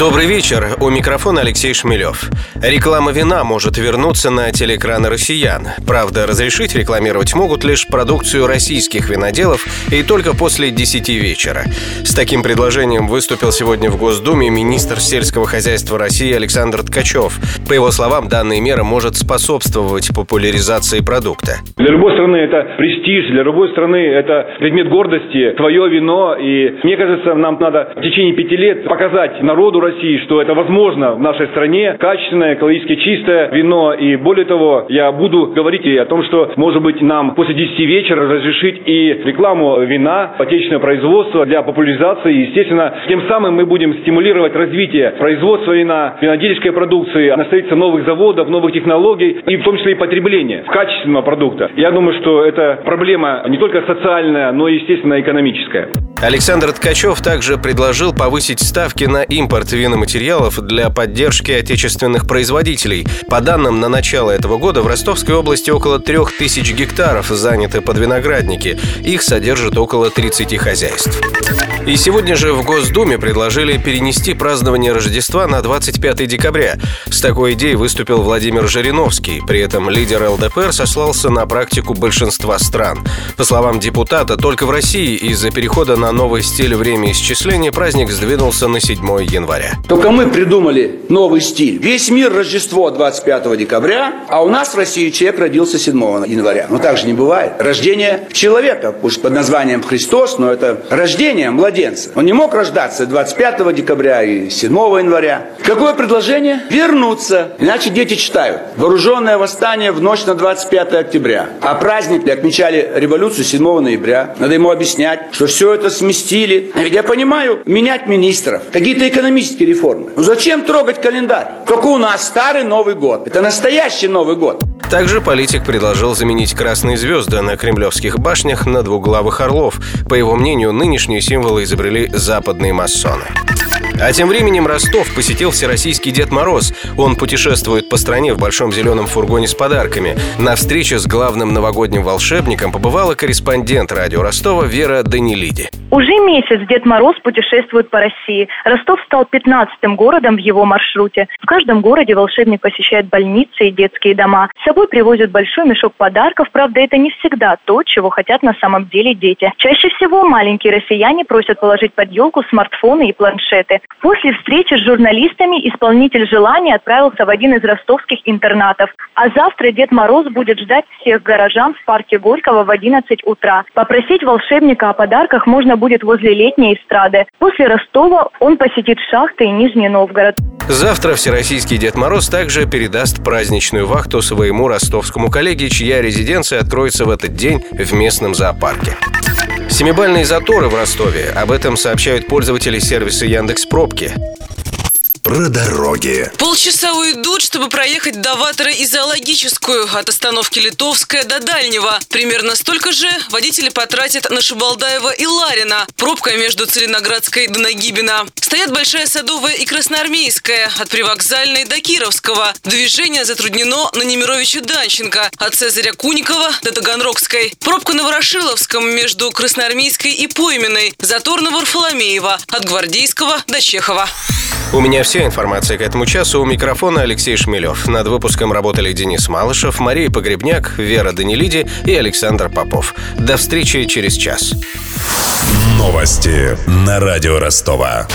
Добрый вечер. У микрофона Алексей Шмелев. Реклама вина может вернуться на телеэкраны россиян. Правда, разрешить рекламировать могут лишь продукцию российских виноделов и только после 10 вечера. С таким предложением выступил сегодня в Госдуме министр сельского хозяйства России Александр Ткачев. По его словам, данная мера может способствовать популяризации продукта. Для любой страны это престиж, для любой страны это предмет гордости, твое вино. И мне кажется, нам надо в течение пяти лет показать народу России, что это возможно в нашей стране. Качественное, экологически чистое вино. И более того, я буду говорить и о том, что, может быть, нам после 10 вечера разрешить и рекламу вина, отечественное производство для популяризации. И, естественно, тем самым мы будем стимулировать развитие производства вина, винодельческой продукции, на строительство новых заводов, новых технологий и в том числе и потребления качественного продукта. Я думаю, что это проблема не только социальная, но и, естественно, экономическая. Александр Ткачев также предложил повысить ставки на импорт виноматериалов для поддержки отечественных производителей. По данным на начало этого года в Ростовской области около 3000 гектаров заняты под виноградники. Их содержит около 30 хозяйств. И сегодня же в Госдуме предложили перенести празднование Рождества на 25 декабря. С такой идеей выступил Владимир Жириновский. При этом лидер ЛДПР сослался на практику большинства стран. По словам депутата, только в России из-за перехода на новый стиль время исчисления праздник сдвинулся на 7 января. Только мы придумали новый стиль. Весь мир Рождество 25 декабря, а у нас в России человек родился 7 января. Но так же не бывает. Рождение человека, пусть под названием Христос, но это рождение младенца. Он не мог рождаться 25 декабря и 7 января. Какое предложение? Вернуться. Иначе дети читают. Вооруженное восстание в ночь на 25 октября. А праздник отмечали революцию 7 ноября. Надо ему объяснять, что все это сместили. А ведь я понимаю, менять министров, какие-то экономические реформы. Ну зачем трогать календарь? Только у нас старый Новый год. Это настоящий Новый год. Также политик предложил заменить красные звезды на кремлевских башнях на двуглавых орлов. По его мнению, нынешние символы изобрели западные масоны. А тем временем Ростов посетил всероссийский Дед Мороз. Он путешествует по стране в большом зеленом фургоне с подарками. На встрече с главным новогодним волшебником побывала корреспондент радио Ростова Вера Данилиди. Уже месяц Дед Мороз путешествует по России. Ростов стал 15-м городом в его маршруте. В каждом городе волшебник посещает больницы и детские дома. С собой привозят большой мешок подарков, правда, это не всегда то, чего хотят на самом деле дети. Чаще всего маленькие россияне просят положить под елку смартфоны и планшеты. После встречи с журналистами исполнитель желания отправился в один из ростовских интернатов. А завтра Дед Мороз будет ждать всех горожан в парке Горького в 11 утра. Попросить волшебника о подарках можно будет возле летней эстрады. После Ростова он посетит шахты и Нижний Новгород. Завтра Всероссийский Дед Мороз также передаст праздничную вахту своему ростовскому коллеге, чья резиденция откроется в этот день в местном зоопарке. Семибальные заторы в Ростове. Об этом сообщают пользователи сервиса Яндекс Пробки. Про дороги. Полчаса уйдут, чтобы проехать до Ватера и зоологическую от остановки Литовская до Дальнего. Примерно столько же водители потратят на Шибалдаева и Ларина. Пробка между Целиноградской до Нагибина. Стоят Большая Садовая и Красноармейская от Привокзальной до Кировского. Движение затруднено на Немировича Данченко от Цезаря Куникова до Таганрогской. Пробка на Ворошиловском между Красноармейской и Пойменной. Затор на Варфоломеева от Гвардейского до Чехова. У меня вся информация к этому часу. У микрофона Алексей Шмелев. Над выпуском работали Денис Малышев, Мария Погребняк, Вера Данилиди и Александр Попов. До встречи через час. Новости на радио Ростова.